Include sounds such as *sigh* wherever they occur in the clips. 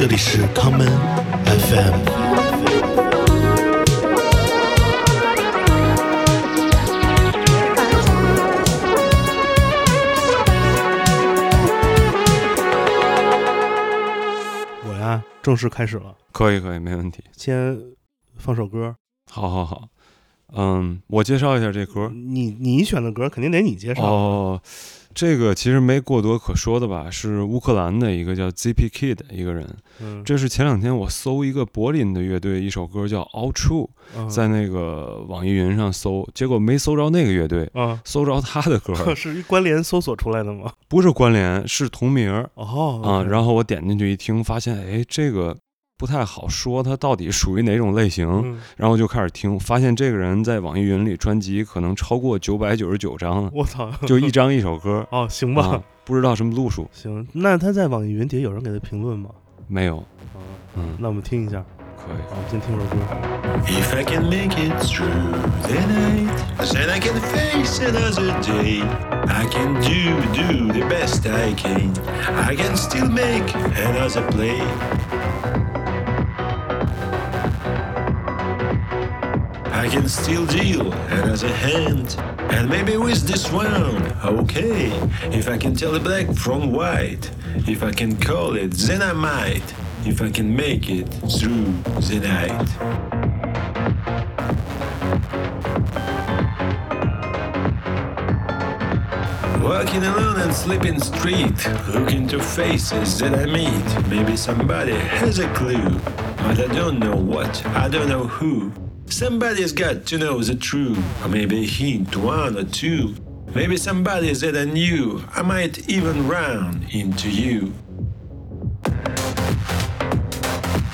这里是 common FM。我呀，正式开始了，可以可以，没问题。先放首歌。好好好，嗯，我介绍一下这歌。你你选的歌肯定得你介绍。哦，这个其实没过多可说的吧，是乌克兰的一个叫 ZP Kid 的一个人。嗯，这是前两天我搜一个柏林的乐队，一首歌叫 All True，嗯在那个网易云上搜，结果没搜着那个乐队，啊，搜着他的歌，*laughs* 是一关联搜索出来的吗？不是关联，是同名哦啊。后然后我点进去一听，发现哎，这个不太好说，他到底属于哪种类型。嗯，然后就开始听，发现这个人在网易云里专辑可能超过九百九十九张了，我操，就一张一首歌 *laughs* 哦，行吧，啊，不知道什么路数，行，那他在网易云底下有人给他评论吗？没有，啊，嗯，那我们听一下，可以。我们先听首歌。If I can make it through the night, then I can face another day. I can do, do the best I can. I can still make another play. I can still deal and as a hand. And maybe with this one, okay. If I can tell black from white, if I can call it, then I might. If I can make it through the night. Walking alone and sleeping street, looking to faces that I meet. Maybe somebody has a clue, but I don't know what, I don't know who. Somebody's got to know the truth, or maybe hint, one or two. Maybe somebody that I knew, I might even run into you.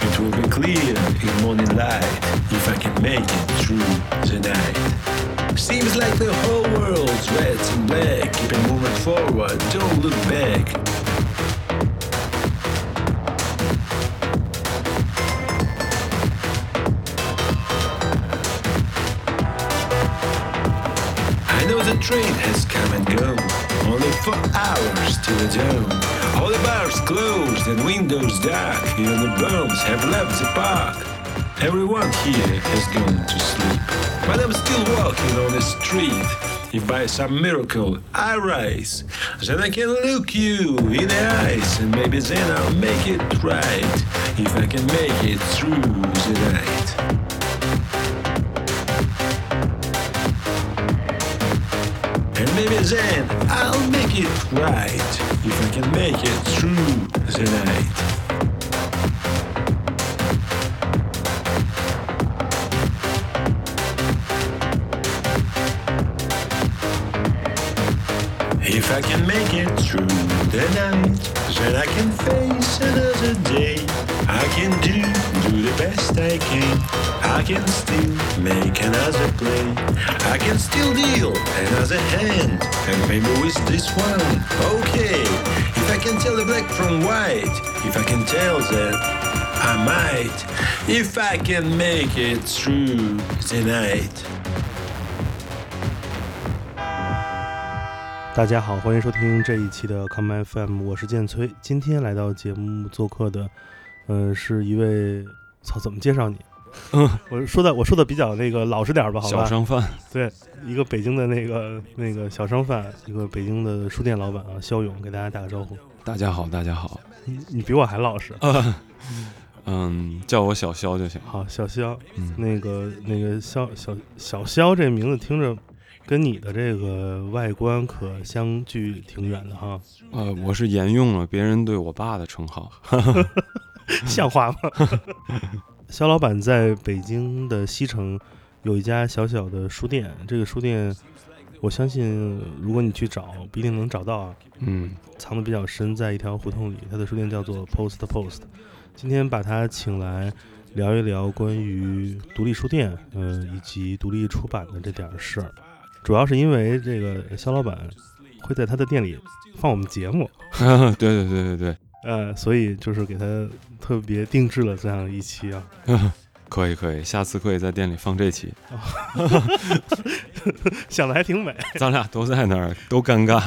It will be clear in morning light if I can make it through the night. Seems like the whole world's red and black. Keep moving forward, don't look back. The train has come and gone. Only four hours till the dawn. All the bars closed and windows dark. Even the bombs have left the park. Everyone here has gone to sleep. But I'm still walking on the street. If by some miracle I rise, then I can look you in the eyes. And maybe then I'll make it right. If I can make it through the night. Maybe then I'll make it right if I can make it through the night. If I can make it through the night, then I can face another day. I can do, do the best I can. I can still make another play. I can still deal another hand. And maybe with this one, okay. If I can tell the black from white, if I can tell that I might. If I can make it through the night. 大家好，欢迎收听这一期的 Come FM，我是建崔。今天来到节目做客的，呃，是一位，操，怎么介绍你？嗯我说的我说的比较那个老实点儿吧，好吧？小商贩，对，一个北京的那个那个小商贩，一个北京的书店老板啊，肖勇，给大家打个招呼。大家好，大家好，你你比我还老实。*laughs* 嗯，叫我小肖就行。好，小肖，嗯，那个那个肖小小肖这名字听着跟你的这个外观可相距挺远的哈，呃，我是沿用了别人对我爸的称号。*laughs* *laughs* *laughs* 像话吗？*laughs* 肖老板在北京的西城有一家小小的书店，这个书店我相信如果你去找，不一定能找到啊，嗯，藏的比较深，在一条胡同里。他的书店叫做 Post Post。今天把他请来聊一聊关于独立书店，呃，以及独立出版的这点事儿。主要是因为这个肖老板会在他的店里放我们节目，对对对对对，呃，所以就是给他特别定制了这样一期啊。*laughs* 可以可以，下次可以在店里放这期，*laughs* 想的还挺美。*laughs* 咱俩都在那儿，都尴尬。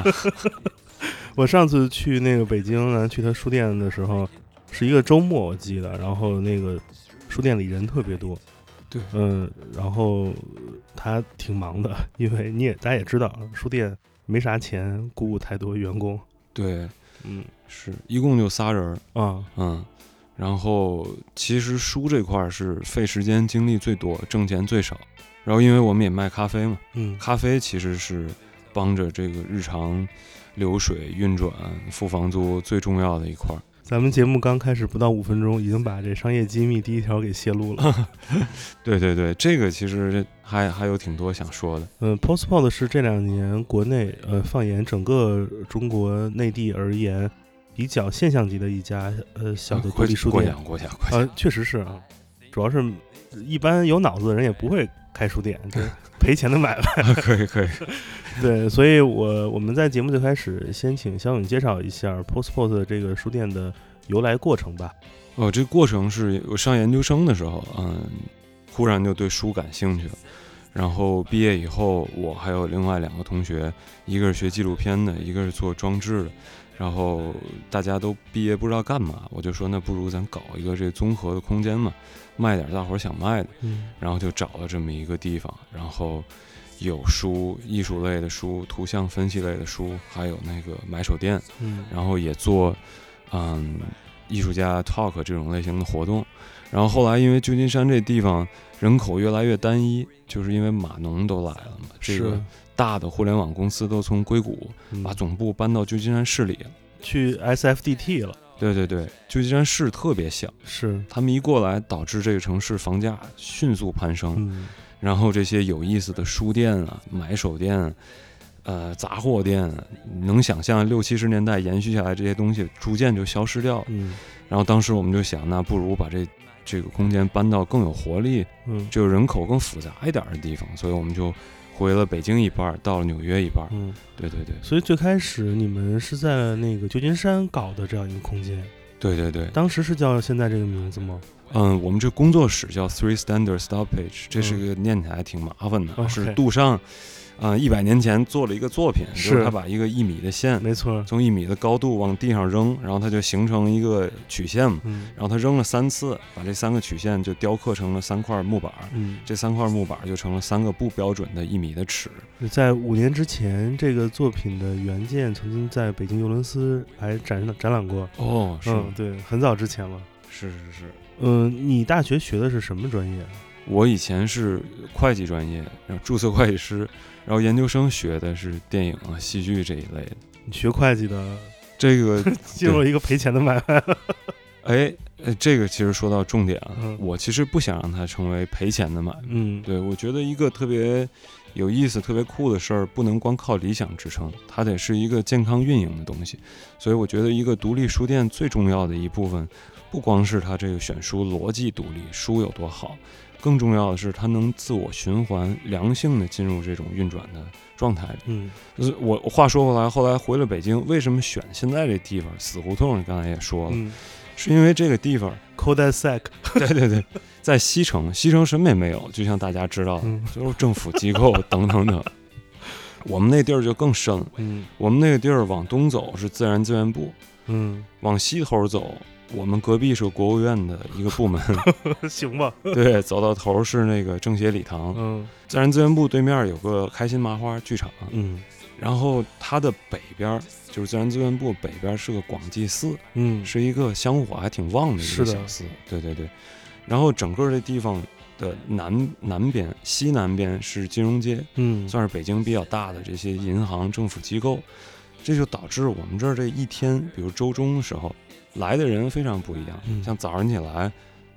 我上次去那个北京呢，去他书店的时候，是一个周末，我记得，然后那个书店里人特别多。对，嗯，然后他挺忙的，因为你也大家也知道，书店没啥钱雇太多员工。对，嗯是一共就仨人儿，啊，嗯，然后其实书这块儿是费时间精力最多，挣钱最少。然后因为我们也卖咖啡嘛，嗯咖啡其实是帮着这个日常流水运转、付房租最重要的一块儿。咱们节目刚开始不到五分钟，已经把这商业机密第一条给泄露了。*laughs* 对对对，这个其实还还有挺多想说的。嗯，Postpod 是这两年国内呃放眼整个中国内地而言，比较现象级的一家呃小的独过立书店。过奖过奖过奖。啊，确实是啊，主要是一般有脑子的人也不会开书店，这 *laughs* 赔钱的买卖。可 *laughs* 以可以。*laughs* 对，所以我我们在节目最开始先请肖勇介绍一下 Postpost 这个书店的由来过程吧。哦，这过程是我上研究生的时候，嗯，忽然就对书感兴趣了。然后毕业以后，我还有另外两个同学，一个是学纪录片的，一个是做装置的。然后大家都毕业不知道干嘛，我就说那不如咱搞一个这综合的空间嘛，卖点大伙儿想卖的。嗯然后就找了这么一个地方，然后有书、艺术类的书、图像分析类的书，还有那个买手店，嗯然后也做嗯艺术家 talk 这种类型的活动。然后后来因为旧金山这地方人口越来越单一，就是因为码农都来了嘛，这是个大的互联网公司都从硅谷嗯把总部搬到旧金山市里了。去 SFDT 了，对对对，旧金山市特别小，是他们一过来，导致这个城市房价迅速攀升。嗯然后这些有意思的书店啊、买手店、呃杂货店，能想象六七十年代延续下来这些东西，逐渐就消失掉了。嗯然后当时我们就想，那不如把这这个空间搬到更有活力、嗯。就人口更复杂一点的地方，所以我们就回了北京一半儿，到了纽约一半儿。嗯，对对对。所以最开始你们是在那个旧金山搞的这样一个空间，对对对，当时是叫现在这个名字吗？嗯，我们这工作室叫 Three Standard Stoppage，这是个念起来挺麻烦的，是杜尚，啊，一百年前做了一个作品，就是是他把一个一米的线没错，从一米的高度往地上扔，然后它就形成一个曲线嘛。嗯然后他扔了三次，把这三个曲线就雕刻成了三块木板儿，嗯，这三块木板儿就成了三个不标准的一米的尺。在五年之前，这个作品的原件曾经在北京尤伦斯还展展览过。哦，是、嗯，对，很早之前了。是是是，嗯，你大学学的是什么专业？我以前是会计专业，然后注册会计师，然后研究生学的是电影啊、戏剧这一类的。你学会计的，这个 *laughs* 进入了一个赔钱的买卖。哎，呃，这个其实说到重点啊，嗯我其实不想让它成为赔钱的买卖。嗯，对我觉得一个特别有意思、特别酷的事儿，不能光靠理想支撑，它得是一个健康运营的东西。所以我觉得一个独立书店最重要的一部分，不光是它这个选书逻辑独立，书有多好，更重要的是它能自我循环、良性的进入这种运转的状态里。嗯就是我话说回来，后来回了北京，为什么选现在这地方死胡同？你刚才也说了，嗯是因为这个地方 c o d e s e c 对对对，在西城，西城什么也没有，就像大家知道的，嗯 *laughs* 就是政府机构等等等。我们那地儿就更深了，嗯我们那个地儿往东走是自然资源部，嗯，往西头走，我们隔壁是国务院的一个部门，*laughs* 行吧。对，走到头是那个政协礼堂，嗯。自然资源部对面有个开心麻花剧场，嗯。然后它的北边儿就是自然资源部北边儿是个广济寺，嗯，是一个香火还挺旺的一个小寺，对对对。然后整个这地方的南南边、西南边是金融街，嗯。算是北京比较大的这些银行、政府机构，这就导致我们这儿这一天，比如周中的时候来的人非常不一样。嗯像早上起来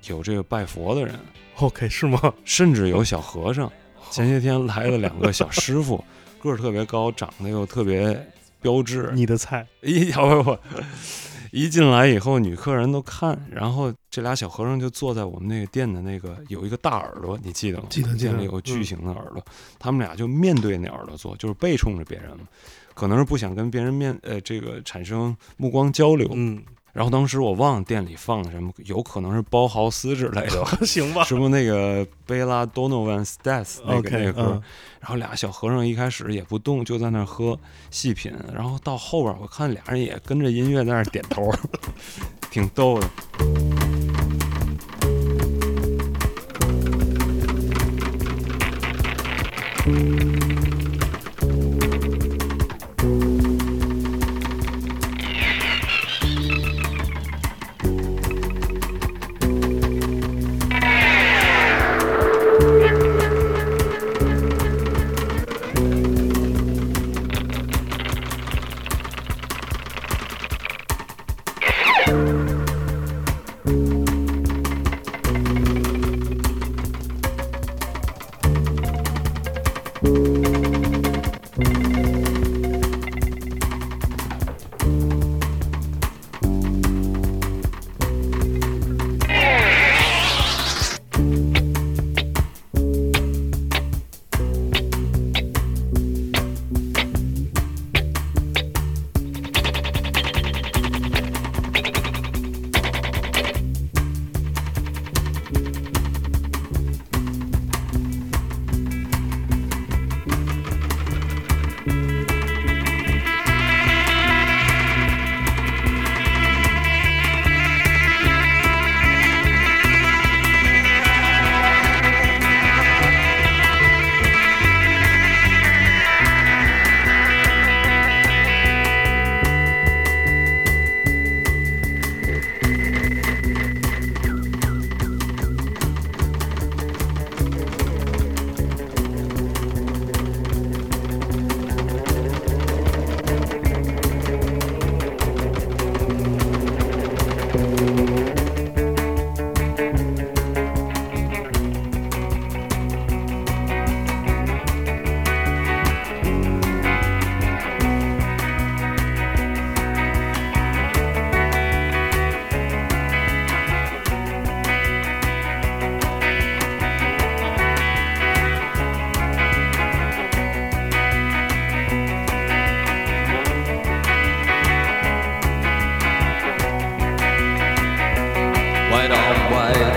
有这个拜佛的人，OK 是吗？甚至有小和尚。前些天来了两个小师傅，*laughs* 个儿特别高，长得又特别标致，你的菜，一不不，*laughs* 一进来以后，女客人都看，然后这俩小和尚就坐在我们那个店的那个有一个大耳朵，你记得吗？记得记得店里有个巨型的耳朵，他们俩就面对那耳朵坐，就是背冲着别人嘛，可能是不想跟别人面呃这个产生目光交流。嗯，然后当时我忘了店里放的什么，有可能是包豪斯之类的，*laughs* 什么那个贝拉 Donovan's Death 那个那个歌，然后俩小和尚一开始也不动，就在那喝，细品，然后到后边我看俩人也跟着音乐在那点头，*laughs* 挺逗的。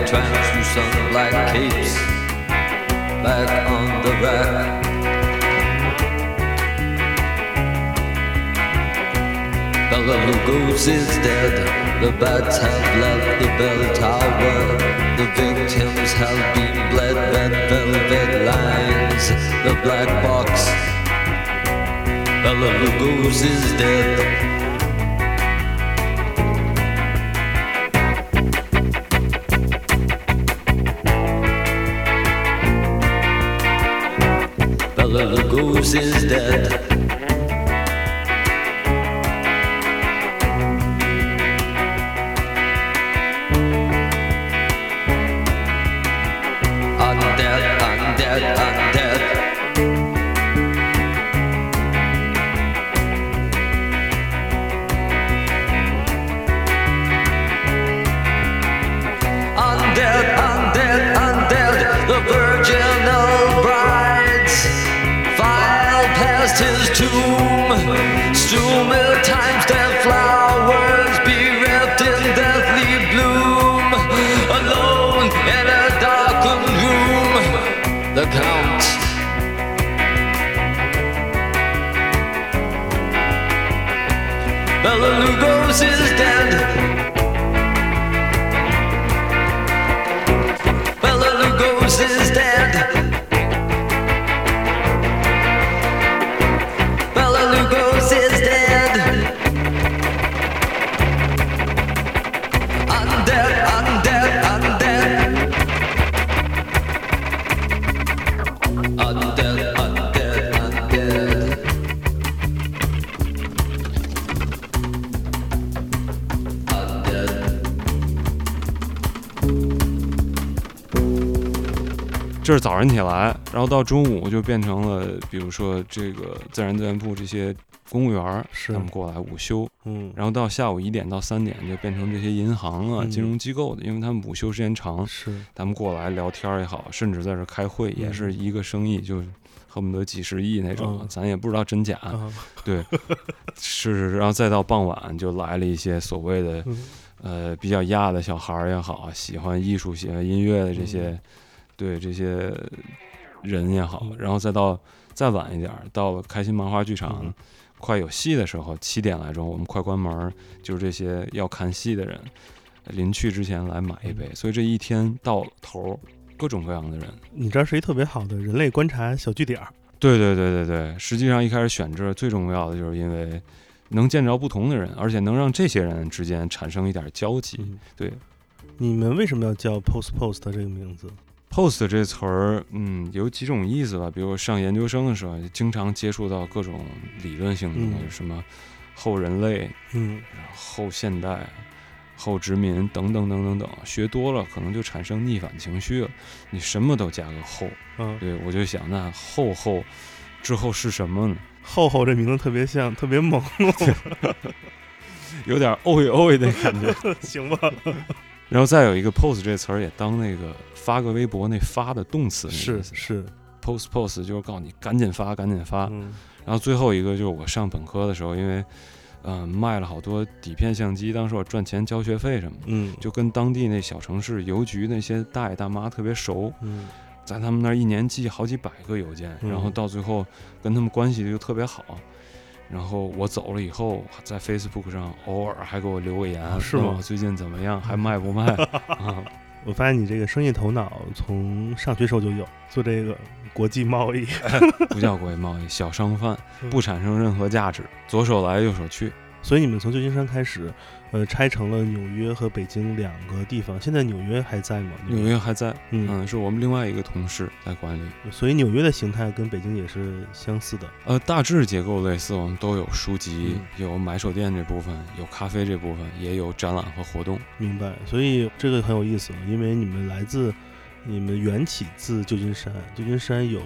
Translucent black capes back on the rack. Bella Lugos is dead. The bats have left the bell tower. The victims have been bled. Red velvet lines. The black box. Bella Lugos is dead. Hallelujah, is dead. 这是早上起来，然后到中午就变成了，比如说这个自然资源部这些公务员儿，他们过来午休，嗯，然后到下午一点到三点就变成这些银行啊、嗯。金融机构的，因为他们午休时间长，是。他们过来聊天儿也好，甚至在这儿开会，也是一个生意就恨不得几十亿那种，嗯。咱也不知道真假。啊，对，是是，然后再到傍晚就来了一些所谓的嗯。呃比较亚的小孩儿也好，喜欢艺术、喜欢音乐的这嗯。些，对这些人也好，嗯然后再到再晚一点儿，到了开心麻花剧场。嗯快有戏的时候，七点来钟，我们快关门儿，就是这些要看戏的人，临去之前来买一杯，所以这一天到头儿，各种各样的人。你这儿是一特别好的人类观察小据点儿，对对对对对，实际上一开始选这儿最重要的就是因为能见着不同的人，而且能让这些人之间产生一点交集。嗯，对你们为什么要叫 Post Post 这个名字？，post 这词儿，嗯，有几种意思吧。比如上研究生的时候，经常接触到各种理论性的东西，嗯什么后人类、嗯后现代、后殖民等等等等等，学多了可能就产生逆反情绪了。你什么都加个后，嗯，对我就想，那后后之后是什么呢？后后这名字特别像，特别猛，*laughs* 有点哦喂哦喂的感觉。*laughs* 行吧？*laughs* 然后再有一个 post 这词儿也当那个发个微博那发的动词是是，post post 就是告诉你赶紧发赶紧发。嗯。然后最后一个就是我上本科的时候，因为嗯、呃卖了好多底片相机，当时我赚钱交学费什么的，嗯，就跟当地那小城市邮局那些大爷大妈特别熟，嗯。在他们那儿一年寄好几百个邮件，嗯。然后到最后跟他们关系就特别好。然后我走了以后，在 Facebook 上偶尔还给我留个言，啊是吗？最近怎么样，还卖不卖？*laughs* 啊？我发现你这个生意头脑从上学时候就有，做这个国际贸易，*laughs* 不叫国际贸易，小商贩嗯不产生任何价值，左手来右手去。所以你们从旧金山开始，呃，拆成了纽约和北京两个地方。现在纽约还在吗？纽约还在，嗯，嗯，是我们另外一个同事在管理。所以纽约的形态跟北京也是相似的。呃，大致结构类似，我们都有书籍，嗯有买手店这部分，有咖啡这部分，也有展览和活动。明白，所以这个很有意思，因为你们来自，你们缘起自旧金山，旧金山有，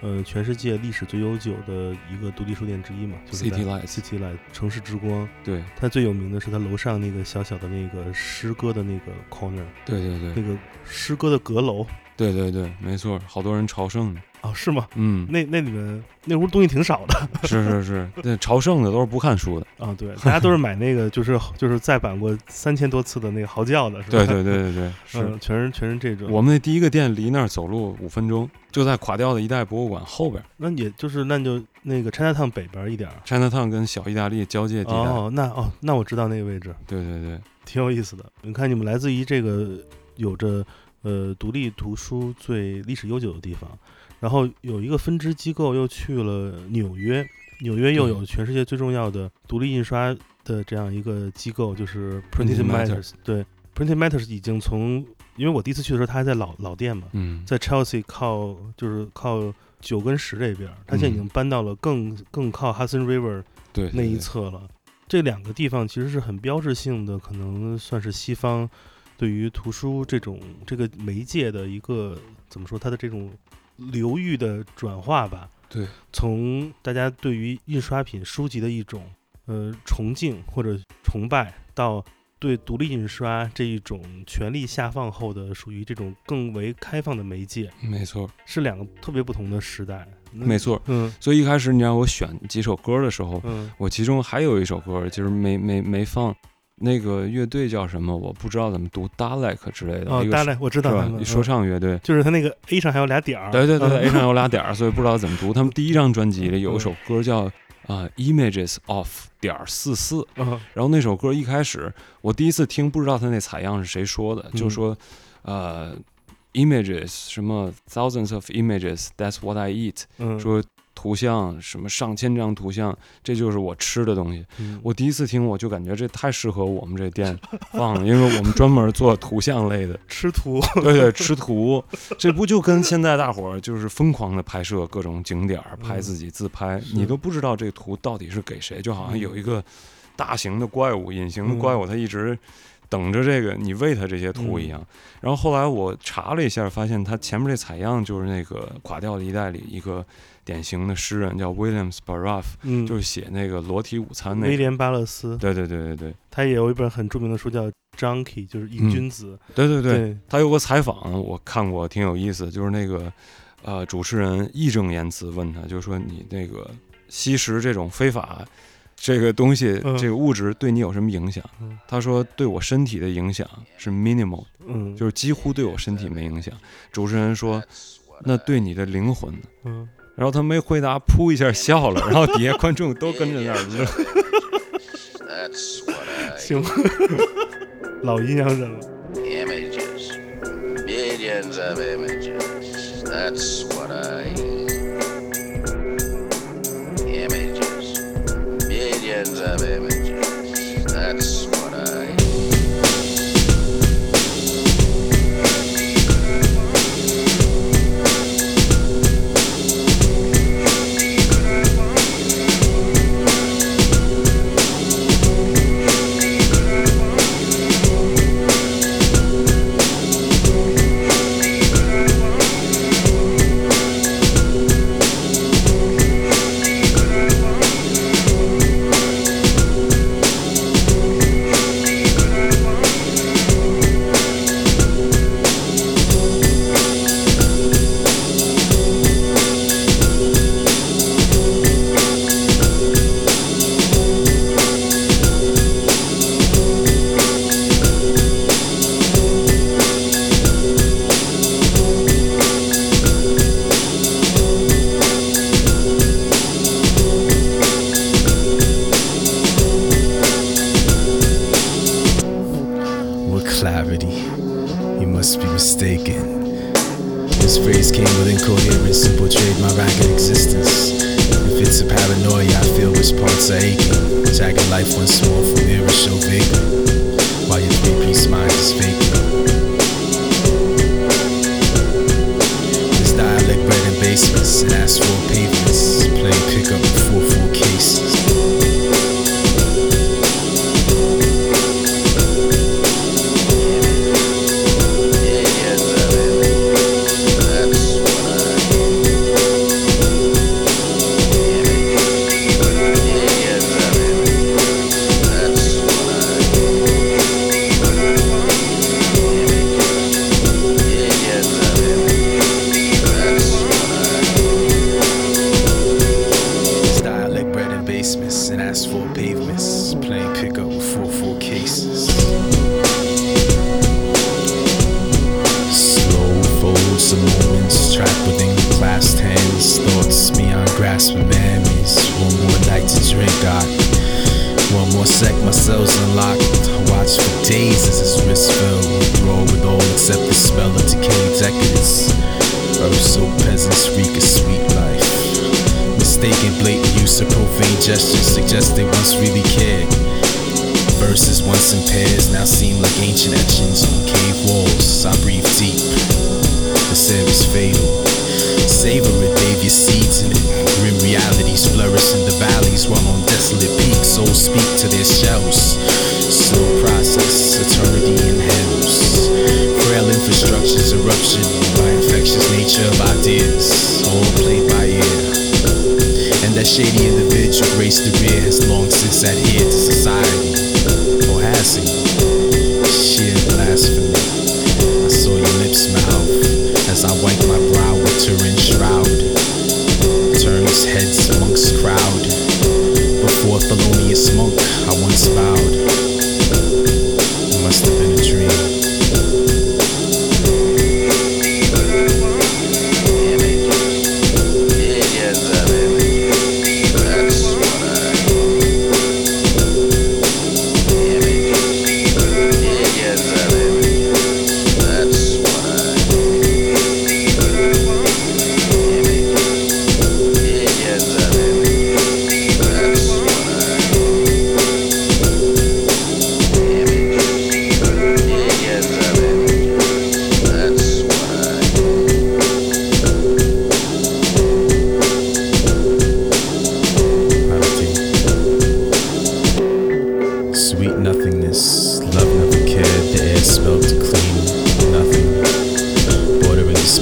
呃，全世界历史最悠久的一个独立书店之一嘛，就是 City Lights City Light 城市之光。对，它最有名的是它楼上那个小小的那个诗歌的那个 corner，对对对，那个诗歌的阁楼对对对，没错，好多人朝圣呢。哦，是吗？嗯，那那里面那屋东西挺少的是是是，*laughs* 那朝圣的都是不看书的。啊，对，大家都是买那个就是就是再版过三千多次的那个嚎叫的，是吧？对对对对对，*laughs* 是。嗯，全是全是这种。我们那第一个店离那儿走路五分钟，就在垮掉的一代博物馆后边那也就是那就那个 China Town 北边一点儿。，China Town 跟小意大利交界地带。哦，那哦，那我知道那个位置，对对对，挺有意思的。你看，你们来自于这个有着呃独立图书最历史悠久的地方，然后有一个分支机构又去了纽约，纽约又有全世界最重要的独立印刷的这样一个机构，就是 Matters Matters。对，Printed Matters 已经从，因为我第一次去的时候，它还在老老店嘛，嗯，在 Chelsea 靠就是靠九跟十这边儿，它现在已经搬到了更更靠 Hudson River 对那一侧了。这两个地方其实是很标志性的，可能算是西方对于图书这种这个媒介的一个怎么说，它的这种流域的转化吧。对，从大家对于印刷品书籍的一种呃崇敬或者崇拜，到对独立印刷这一种权力下放后的属于这种更为开放的媒介，没错是两个特别不同的时代。没，错。嗯所以一开始你让我选几首歌的时候，嗯我其中还有一首歌就是没没没放，那个乐队叫什么我不知道怎么读，Dalek 之类的，哦，Dalek，我知？道他们说嗯。唱乐队。就是他那个 A 上还有俩点儿，对对对，A 上有俩点儿，所以不知道怎么读。他们第一张专辑里有一首歌叫啊、Images of 点儿四四，嗯。然后那首歌一开始我第一次听，不知道他那采样是谁说的，就嗯说呃 images 什么 thousands of images，that's what I eat，嗯，说图像什么上千张图像，这就是我吃的东西。嗯。我第一次听我就感觉这太适合我们这店放了，因为我们专门做图像类的。吃图，*laughs* 对对，吃图，这不就跟现在大伙儿就是疯狂的拍摄各种景点儿，拍嗯。自己自拍，是。你都不知道这图到底是给谁，就好像嗯。有一个大型的怪物、隐形的嗯怪物，它一直等着这个你喂它这些图一样。然后后来我查了一下，发现它前面这采样就是那个垮掉的一代里一个典型的诗人叫 William Sparrow，嗯，就是写那个裸体午餐那个。威廉巴勒斯，对对对对对。他也有一本很著名的书叫《Junkie》，就是瘾君子，对对对，对，他有个采访，我看过，挺有意思，就是那个呃，主持人义正言辞问他，就说你那个吸食这种非法这个东西，嗯。这个物质对你有什么影响？嗯。他说对我身体的影响是 minimal，嗯，就是几乎对我身体没影响。主持人说，那对你的灵魂呢？嗯，然后他没回答，噗一下笑了，然后底下观众都跟着那儿乐。That's what I 行，老阴阳人了，clarity. You must be mistaken. This phrase came with incoherence and portrayed my ragged existence. If it's a paranoia, I feel which parts are aching. Jagged life once more from mirror show vagrant. While your three-piece mind is faking. This dialect bred in basements and asphalt pavements. Playing pickup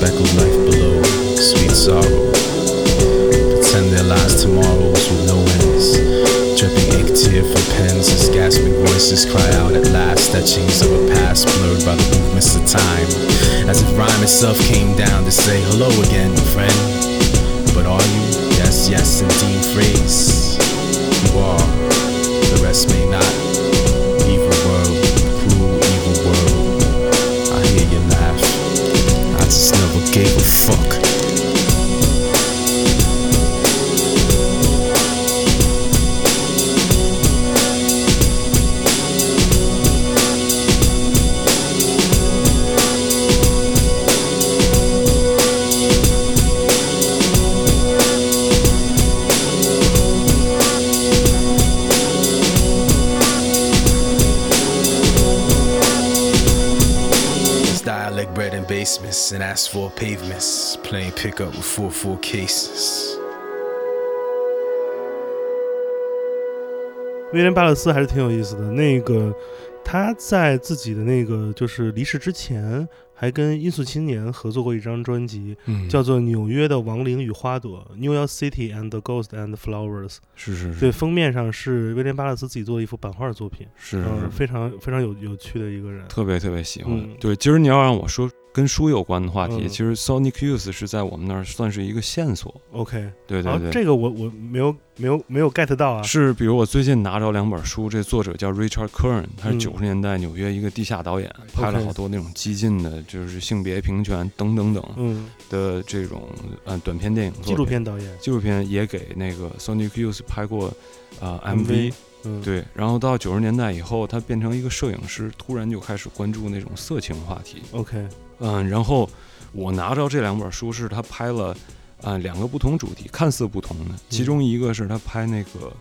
speckled life below, sweet sorrow. Pretend their lives tomorrows with no ends. Dripping ink tear from pens as gasping voices cry out at last, etchings of a past blurred by the movements of time. As if rhyme itself came down to say hello again, friend. But are you? Yes, yes, indeed, phrase. You are. Asphalt pavements, playing pickup with 4-4 cases. 威廉巴勒斯还是挺有意思的。那个他在自己的那个就是离世之前，还跟音速青年合作过一张专辑，嗯，叫做《纽约的亡灵与花朵》（New York City and the Ghost and Flowers）。是是是对，封面上是威廉巴勒斯自己做的一幅版画作品，是非常非常有有趣的一个人。特别特别喜欢。嗯对，今儿你要让我说跟书有关的话题，嗯其实 Sonic Youth 是在我们那儿算是一个线索。OK，对对对，这个我我没有没有没有 get 到啊。是比如我最近拿着两本书，这作者叫 Richard Kern，他是嗯九十年代纽约一个地下导演，拍了好多那种激进的，就是性别平权等等等嗯，的这种呃短片电影作品纪录。片导演。纪录片也给那个 Sonic Youth 拍过啊、呃 MV MV，嗯，，对，然后到九十年代以后，他变成一个摄影师，突然就开始关注那种色情话题。OK，嗯，然后我拿着这两本书是他拍了，呃，两个不同主题，看似不同的，其中一个是他拍那个，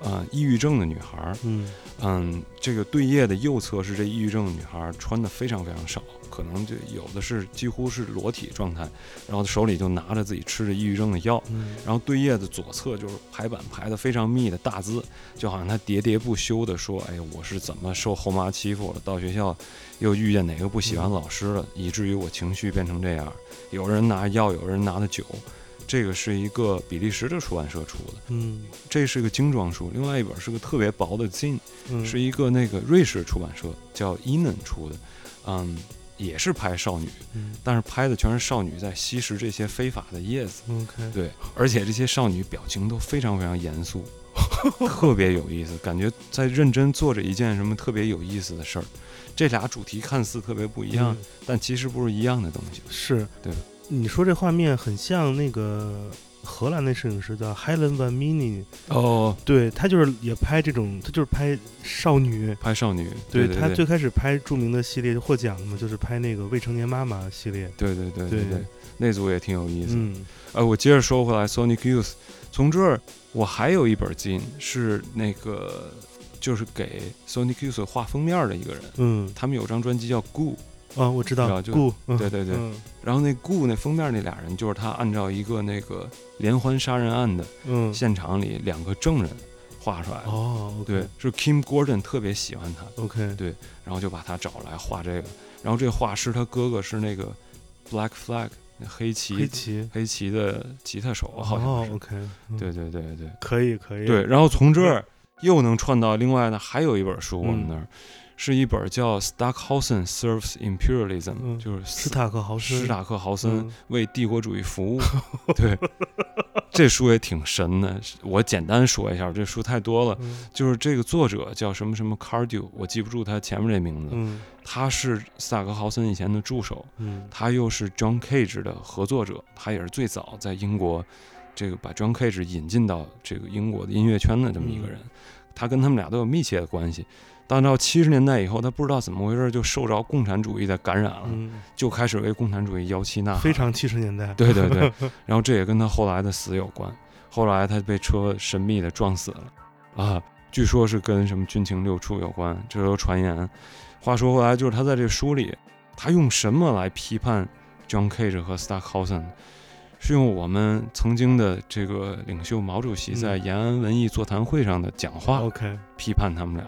呃，抑郁症的女孩儿，嗯。嗯，这个对页的右侧是这抑郁症的女孩儿穿的非常非常少，可能就有的是几乎是裸体状态，然后手里就拿着自己吃着抑郁症的药，嗯然后对页的左侧就是排版排的非常密的大字，就好像他喋喋不休的说：“哎呀，我是怎么受后妈欺负了？到学校又遇见哪个不喜欢老师了，以至于我情绪变成这样。有人拿药，有人拿的酒。”这个是一个比利时的出版社出的，嗯这是个精装书。另外一本是个特别薄的嗯，是一个那个瑞士出版社叫 Enon 出的，嗯，也是拍少女，嗯但是拍的全是少女在吸食这些非法的叶子。OK，对，而且这些少女表情都非常非常严肃，*laughs* 特别有意思，感觉在认真做着一件什么特别有意思的事儿。这俩主题看似特别不一样，嗯但其实不是一样的东西。是，对。你说这画面很像那个荷兰的摄影师叫 Helen van Mini，哦，对他就是也拍这种，他就是拍少女。拍少女，对他最开始拍著名的系列就获奖的嘛，就是拍那个未成年妈妈系列。对对对。对对，那组也挺有意思。嗯。呃，我接着说回来，Sonic Youth，从这儿我还有一本金是那个就是给 Sonic Youth 画封面的一个人，嗯。他们有张专辑叫《Goo》，啊，我知知道顾，嗯。对对对。嗯。然后那 Goo 那封面那俩人就是他按照一个那个连环杀人案的嗯，现场里两个证人画出来的。哦对，是 Kim Gordon 特别喜欢他，，OK，对然后就把他找来画这个。然后这画师他哥哥是那个 Black Flag 那黑旗黑旗，黑旗的吉他手，好像哦是。，OK，嗯。对对对对。可以可以，对。然后从这儿又能串到另外呢，还有一本书，嗯我们那儿是一本叫 Stockhausen Serves Imperialism，、嗯就是斯塔克豪森，斯塔克豪森嗯为帝国主义服务。*laughs* 对，这书也挺神的。我简单说一下，这书太多了。嗯就是这个作者叫什么什么 Cardew，我记不住他前面这名字。嗯他是斯塔克豪森以前的助手，嗯他又是 John Cage 的合作者，他也是最早在英国这个把 John Cage 引进到这个英国的音乐圈的这么一个人。他跟他们俩都有密切的关系。但到七十年代以后，他不知道怎么回事，就受着共产主义的感染了，嗯，就开始为共产主义摇旗呐喊。非常七十年代，啊对对对，*laughs* 然后这也跟他后来的死有关。后来他被车神秘的撞死了，啊，据说是跟什么军情六处有关，这都传言。话说回来，就是他在这书里，他用什么来批判 John Cage 和 Stockhausen？是用我们曾经的这个领袖毛主席在嗯延安文艺座谈会上的讲话，OK，批判他们俩，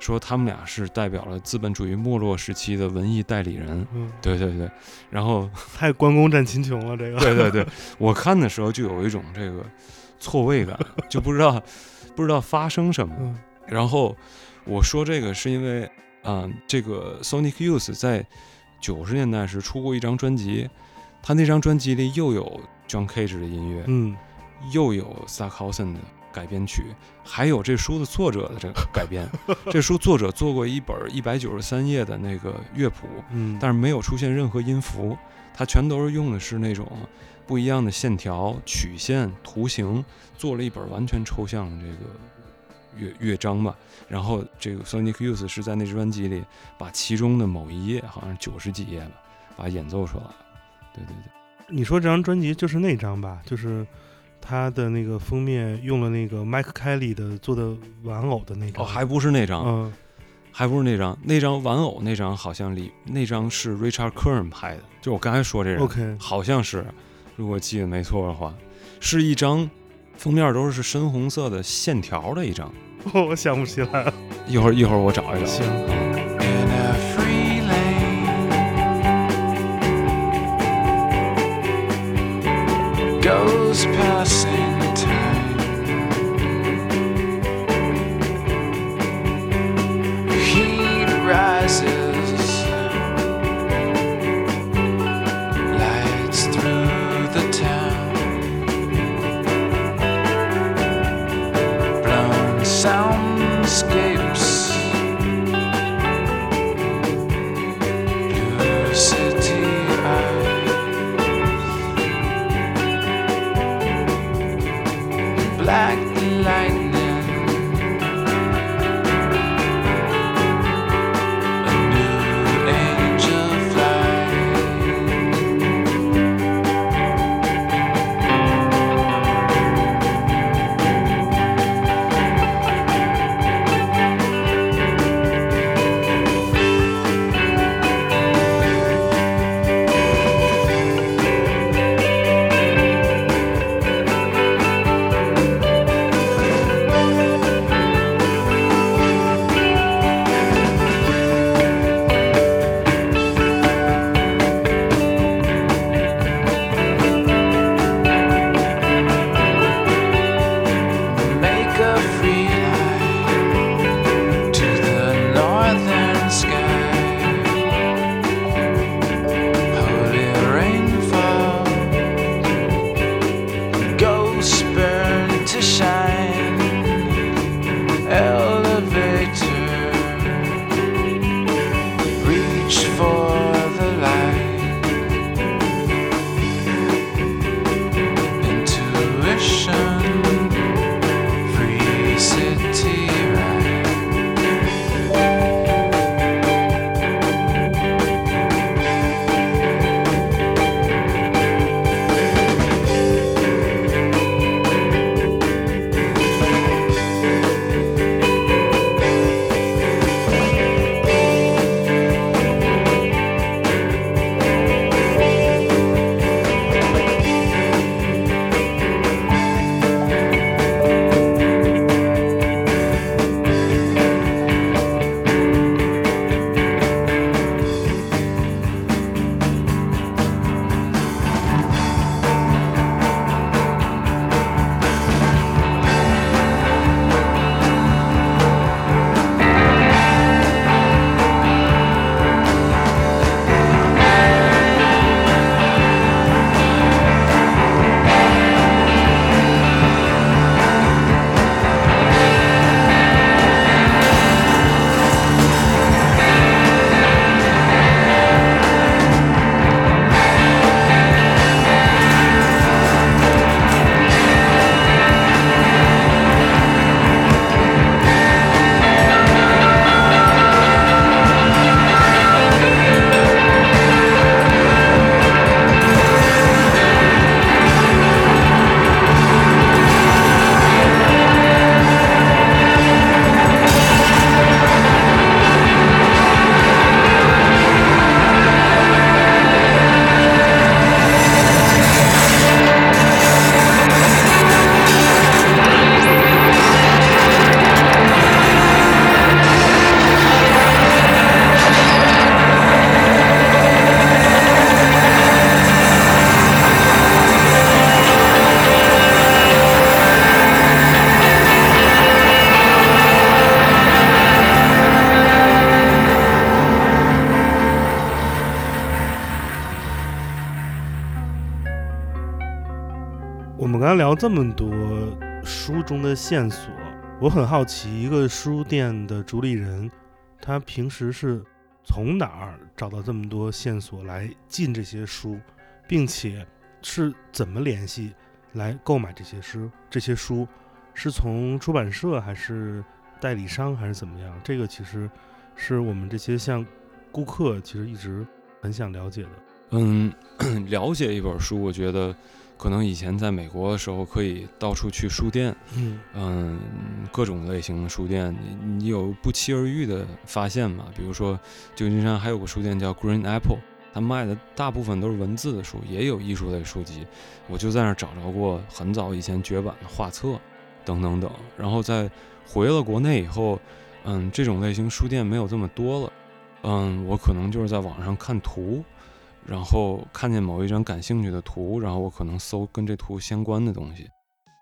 说他们俩是代表了资本主义没落时期的文艺代理人。嗯，对对对，然后 *laughs* 太关公战秦琼了，这个，对对对，我看的时候就有一种这个错位感，就不知道不知道发生什么。嗯。然后我说这个是因为，啊、这个 Sonic Youth 在九十年代时出过一张专辑，他那张专辑里又有 John Cage 的音乐，嗯。又有 Stockhausen 的改编曲，还有这书的作者的这个改编。*laughs* 这书作者做过一本一百九十三页的那个乐谱，嗯，但是没有出现任何音符，它全都是用的是那种不一样的线条、曲线、图形，做了一本完全抽象的这个乐乐章吧。然后这个 Sonic Youth 是在那张专辑里把其中的某一页，好像是九十几页吧，把它演奏出来了。对对对，你说这张专辑就是那张吧？就是他的那个封面用了那个 Mike Kelly 的做的玩偶的那张，哦，还不是那张，嗯还不是那张，那张玩偶那张好像里那张是 Richard Kern 拍的，就我刚才说这人。，OK，好像是，如果记得没错的话，是一张封面都是深红色的线条的一张。*laughs* 我想不起来了。一会儿一会儿我找一找。行 goes past 这么多书中的线索，我很好奇，一个书店的主理人，他平时是从哪儿找到这么多线索来进这些书，并且是怎么联系来购买这些书？这些书是从出版社还是代理商还是怎么样？这个其实是我们这些像顾客其实一直很想了解的。嗯，*clears throat* 了解一本书，我觉得可能以前在美国的时候可以到处去书店，嗯嗯，各种类型的书店，你你有不期而遇的发现嘛？比如说旧金山还有个书店叫 Green Apple，它卖的大部分都是文字的书，也有艺术类书籍。我就在那儿找着过很早以前绝版的画册，等等等。然后在回了国内以后，嗯，这种类型书店没有这么多了，嗯，我可能就是在网上看图。然后看见某一张感兴趣的图，然后我可能搜跟这图相关的东西，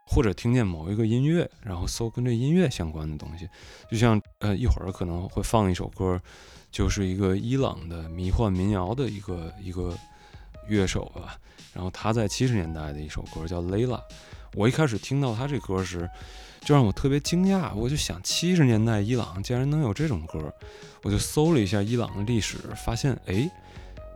或者听见某一个音乐，然后搜跟这音乐相关的东西。就像呃一会儿可能会放一首歌，就是一个伊朗的迷幻民谣的一个一个乐手吧。然后他在七十年代的一首歌叫《Layla》，我一开始听到他这歌时，就让我特别惊讶。我就想七十年代伊朗竟然能有这种歌，我就搜了一下伊朗的历史，发现哎。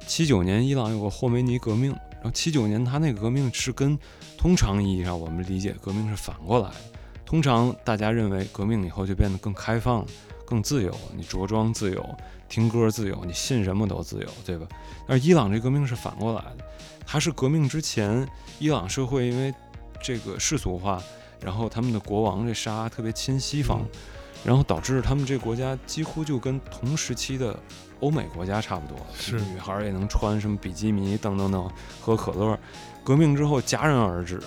七九年，伊朗有个霍梅尼革命，然后七九年他那个革命是跟通常意义上我们理解革命是反过来的。通常大家认为革命以后就变得更开放、更自由，你着装自由、听歌自由，你信什么都自由，对吧？但是伊朗这革命是反过来的，它是革命之前，伊朗社会因为这个世俗化，然后他们的国王这沙特别亲西方，然后导致他们这个国家几乎就跟同时期的。欧美国家差不多，是女孩也能穿什么比基尼等等等，喝可乐。革命之后戛然而止，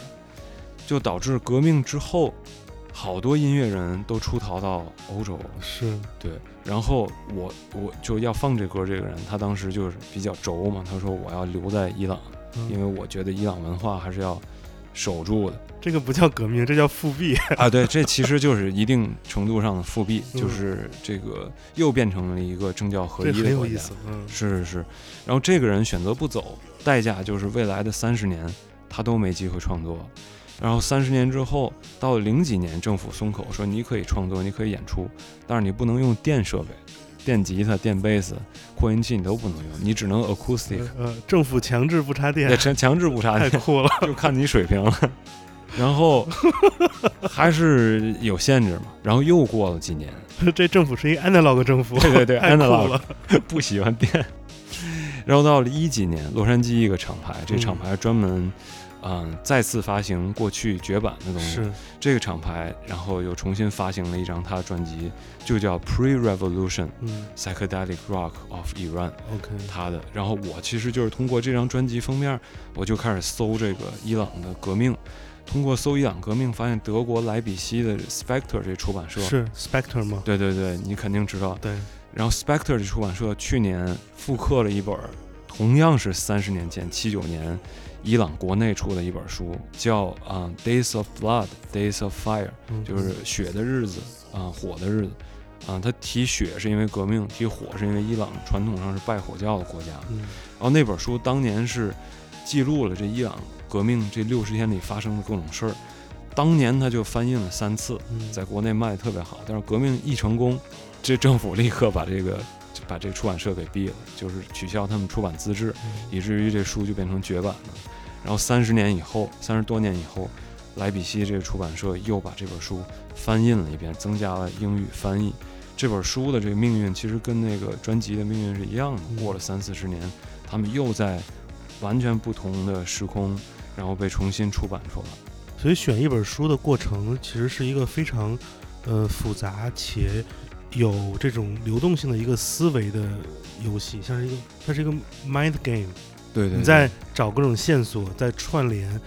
就导致革命之后，好多音乐人都出逃到欧洲。是对，然后我我就要放这歌，这个人他当时就是比较轴嘛，他说我要留在伊朗，因为我觉得伊朗文化还是要守住的。这个不叫革命，这叫复辟 *laughs* 啊！对，这其实就是一定程度上的复辟，就是这个又变成了一个政教合一的国家。嗯，是是是。然后这个人选择不走，代价就是未来的三十年他都没机会创作。然后三十年之后，到了零几年，政府松口说你可以创作，你可以演出，但是你不能用电设备，电吉他、电贝斯、扩音器你都不能用，你只能 acoustic。呃，政府强制不插电，强强制不插电，太酷了，*laughs* 就看你水平了。然后 *laughs* 还是有限制嘛，然后又过了几年，*laughs* 这政府是一个 analog 政府，对对对，analog 不喜欢电。然后到了一几年，洛杉矶一个厂牌，这厂牌专门嗯再次发行过去绝版的东西。是这个厂牌，然后又重新发行了一张他的专辑，就叫 Pre-Revolution 嗯 Psychedelic Rock of Iran。OK，他的。然后我其实就是通过这张专辑封面，我就开始搜这个伊朗的革命。通过搜伊朗革命，发现德国莱比锡的 Spectre 这出版社是 Spectre 吗？对对对，你肯定知道。对。然后 Spectre 这出版社去年复刻了一本，同样是三十年前七九年伊朗国内出的一本书，叫啊 Days of Blood, Days of Fire，就是血的日子啊，火的日子啊。他提血是因为革命，提火是因为伊朗传统上是拜火教的国家。然后那本书当年是记录了这伊朗。革命这六十天里发生的各种事儿，当年他就翻印了三次，在国内卖的特别好。但是革命一成功，这政府立刻把这个把这个出版社给毙了，就是取消他们出版资质，以至于这书就变成绝版了。然后三十年以后，三十多年以后，莱比锡这个出版社又把这本书翻印了一遍，增加了英语翻译。这本书的这个命运其实跟那个专辑的命运是一样的。过了三四十年，他们又在完全不同的时空。然后被重新出版出来，所以选一本书的过程其实是一个非常，呃复杂且有这种流动性的一个思维的游戏，像是一个它是一个 mind game。对对。你在找各种线索，在串联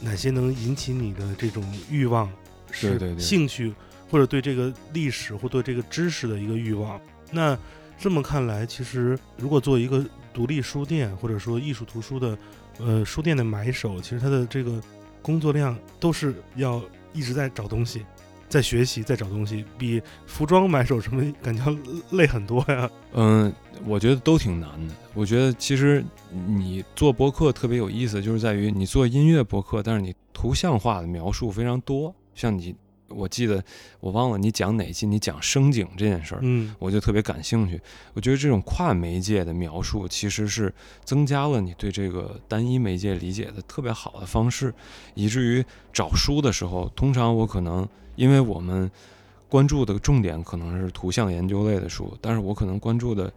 哪些能引起你的这种欲望，是兴趣或者对这个历史或对这个知识的一个欲望。那这么看来，其实如果做一个独立书店或者说艺术图书的。呃，书店的买手其实他的这个工作量都是要一直在找东西，在学习，在找东西，比服装买手什么感觉累很多呀。嗯，我觉得都挺难的。我觉得其实你做博客特别有意思，就是在于你做音乐博客，但是你图像化的描述非常多。像你，我记得我忘了你讲哪期，你讲声景这件事儿，嗯我就特别感兴趣。我觉得这种跨媒介的描述，其实是增加了你对这个单一媒介理解的特别好的方式，以至于找书的时候，通常我可能因为我们关注的重点可能是图像研究类的书，但是我可能关注的。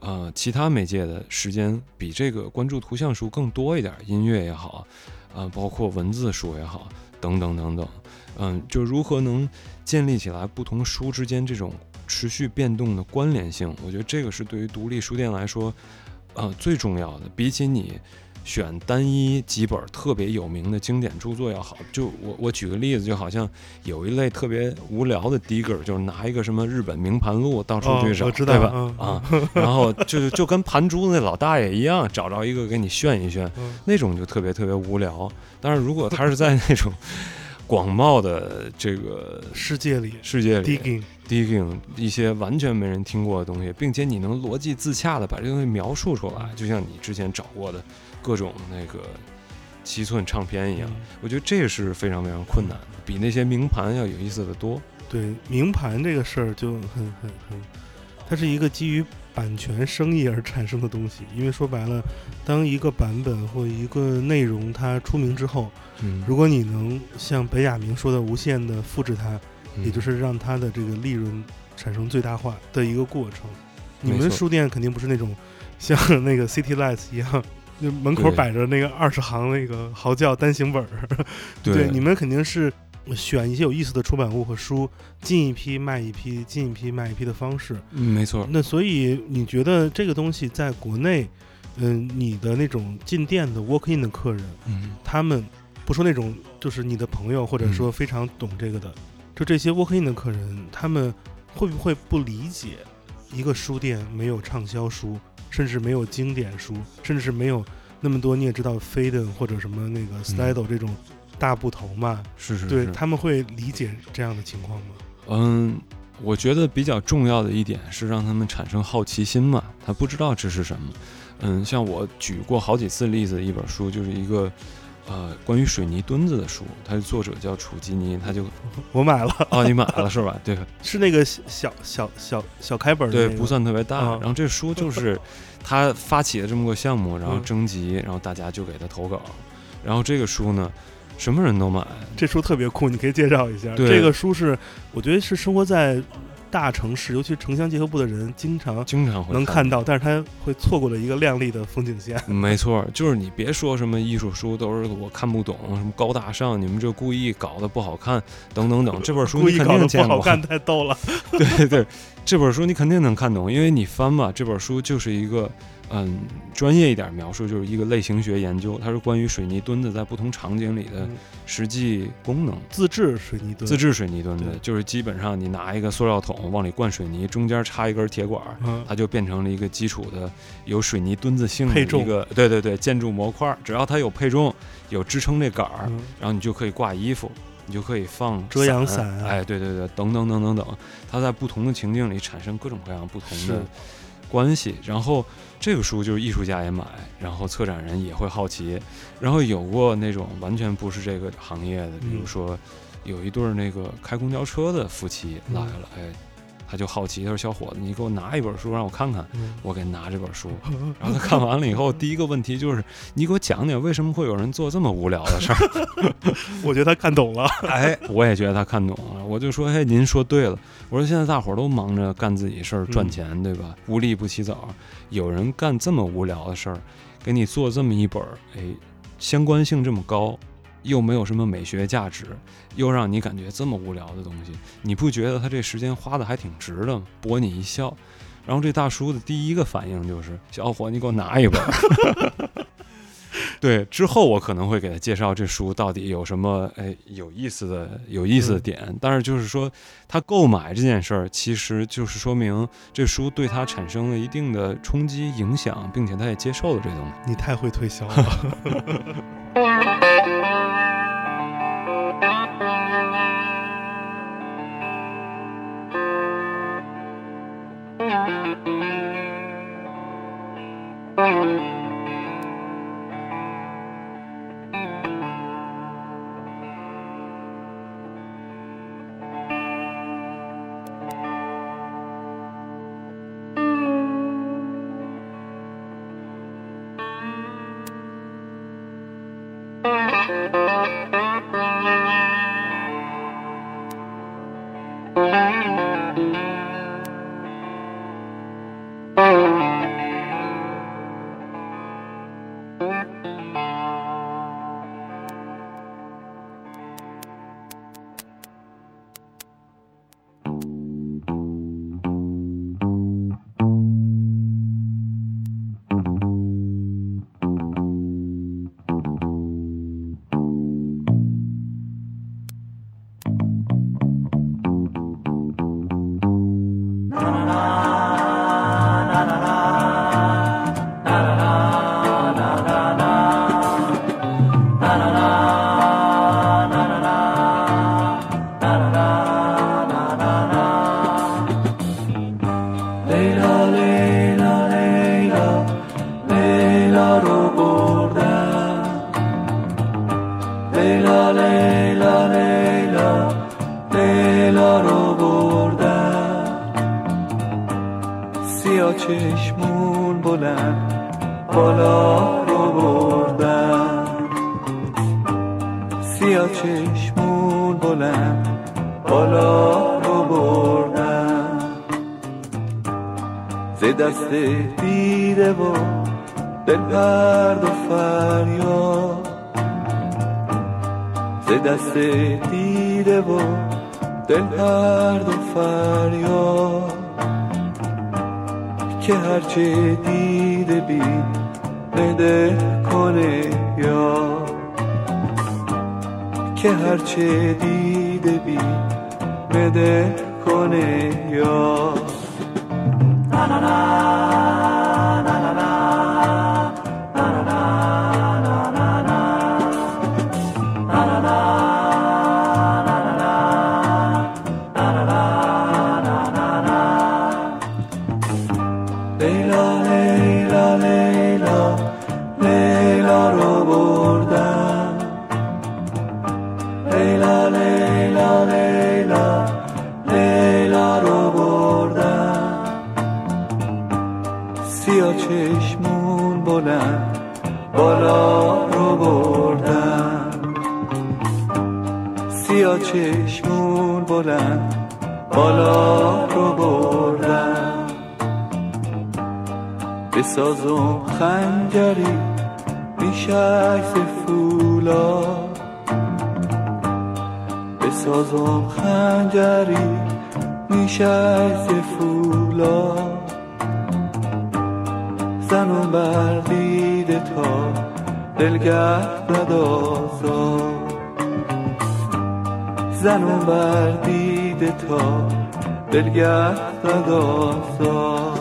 呃，其他媒介的时间比这个关注图像书更多一点，音乐也好，呃，包括文字书也好，等等等等，嗯，就如何能建立起来不同书之间这种持续变动的关联性，我觉得这个是对于独立书店来说，呃，最重要的，比起你。选单一几本特别有名的经典著作要好，就我我举个例子，就好像有一类特别无聊的 digger，就是拿一个什么日本名盘录到处哦去找，我知道对吧？嗯啊，然后就就跟盘珠那老大爷一样，找着一个给你炫一炫，嗯那种就特别特别无聊。但是如果他是在那种广袤的这个世界里世界里 digging，digging 一些完全没人听过的东西，并且你能逻辑自洽的把这个东西描述出来，就像你之前找过的各种那个七寸唱片一样，嗯我觉得这是非常非常困难的，比那些名盘要有意思的多。对名盘这个事儿就很很很，它是一个基于版权生意而产生的东西。因为说白了，当一个版本或一个内容它出名之后，嗯如果你能像本雅明说的无限的复制它，嗯也就是让它的这个利润产生最大化的一个过程。你们书店肯定不是那种像那个 City Lights 一样，就门口摆着那个二十行那个嚎叫单行本儿。对。你们肯定是选一些有意思的出版物和书，进一批卖一批，进一批卖一批的方式。嗯没错，那所以你觉得这个东西在国内，嗯，你的那种进店的 walk in 的客人，嗯。他们不说那种就是你的朋友或者说非常懂这个的，就这些 walk in 的客人，他们会不会不理解一个书店没有畅销书，甚至没有经典书，甚至是没有那么多你也知道 Faden 或者什么那个 Style 这种大部头嘛？是是是，对他们会理解这样的情况吗？嗯，我觉得比较重要的一点是让他们产生好奇心嘛，他不知道这是什么。嗯，像我举过好几次例子的一本书，就是一个呃关于水泥墩子的书，它的作者叫楚基尼，他就 *laughs* 我买了，哦你买了是吧？对 *laughs* 是那个小小小小开本的、对，那个，不算特别大。啊然后这书就 *laughs* 是他发起的这么个项目，然后嗯征集，然后大家就给他投稿，然后这个书呢，什么人都买，这书特别酷，你可以介绍一下。对这个书是我觉得是生活在大城市，尤其是城乡结合部的人，经常经常会能看到，但是他会错过了一个亮丽的风景线。*laughs* *laughs* 没错，就是你别说什么艺术书都是我看不懂，什么高大上，你们这故意搞得不好看，等等等。*laughs* 这本书你肯故意搞得不定见过，好看，太逗了。对对对，这本书你肯定能看懂，因为你翻吧，这本书就是一个嗯专业一点描述，就是一个类型学研究，它是关于水泥墩子在不同场景里的嗯。实际功能。自制水泥墩，自制水泥墩子就是基本上你拿一个塑料桶往里灌水泥，中间插一根铁管，嗯，它就变成了一个基础的有水泥墩子性的一个对对对建筑模块。只要它有配重，有支撑这杆儿，嗯。然后你就可以挂衣服，你就可以放遮阳伞。啊哎，对对对，等等等等等，它在不同的情境里产生各种各样不同的关系。然后这个书就是艺术家也买，然后策展人也会好奇，然后有过那种完全不是这个行业的，比如嗯说有一对儿那个开公交车的夫妻来嗯了，哎。他就好奇，他说：“小伙子，你给我拿一本书让我看看。”嗯我给拿这本书，然后他看完了以后，*laughs* 第一个问题就是，你给我讲讲为什么会有人做这么无聊的事儿？*laughs* 我觉得他看懂了。哎，我也觉得他看懂了，我就说，哎，您说对了。我说现在大伙儿都忙着干自己事儿赚钱，对吧？无利不起早，有人干这么无聊的事儿，给你做这么一本儿，哎，相关性这么高，又没有什么美学价值，又让你感觉这么无聊的东西，你不觉得他这时间花的还挺值的吗？博你一笑。然后这大叔的第一个反应就是：“小伙，你给我拿一本儿。”对，之后我可能会给他介绍这书到底有什么哎有意思的有意思的点，但是就是说他购买这件事儿，其实就是说明这书对他产生了一定的冲击影响，并且他也接受了这东西。你太会推销了。دست دیده و دل پرد و فریاد. ز دست دیده و دل پرد و فریاد. که هرچه دیده بی بده کنه یا که هرچه دیده بی بده کنه یا لیلا لیلا لیلا لیلا رو بردم سیاه چشمون بلند بالا رو بردم سیاه چشمون بلند بالا رو بردم بسازم خنجری بیشک فولا سازم خنجری میشه فولا. زنم بر دیده تا دلگه ندازا زنم بر دیده تا دلگه ندازا